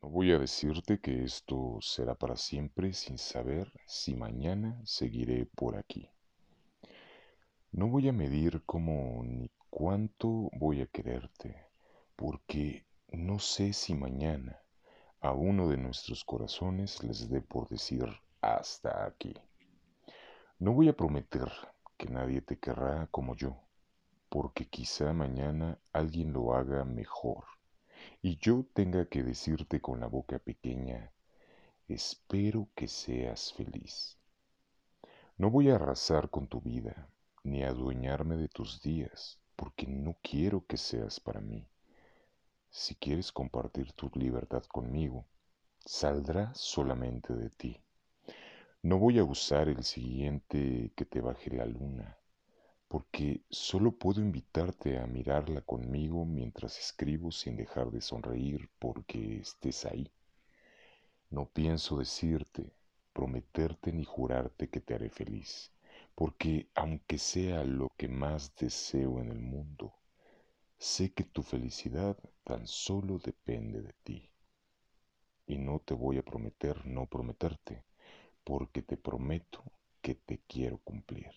No voy a decirte que esto será para siempre sin saber si mañana seguiré por aquí. No voy a medir cómo ni cuánto voy a quererte, porque no sé si mañana a uno de nuestros corazones les dé por decir hasta aquí. No voy a prometer que nadie te querrá como yo, porque quizá mañana alguien lo haga mejor y yo tenga que decirte con la boca pequeña, espero que seas feliz. No voy a arrasar con tu vida, ni adueñarme de tus días, porque no quiero que seas para mí. Si quieres compartir tu libertad conmigo, saldrá solamente de ti. No voy a usar el siguiente que te baje la luna, porque solo puedo invitarte a mirarla conmigo mientras escribo sin dejar de sonreír porque estés ahí. No pienso decirte, prometerte ni jurarte que te haré feliz, porque aunque sea lo que más deseo en el mundo, sé que tu felicidad tan solo depende de ti. Y no te voy a prometer no prometerte, porque te prometo que te quiero cumplir.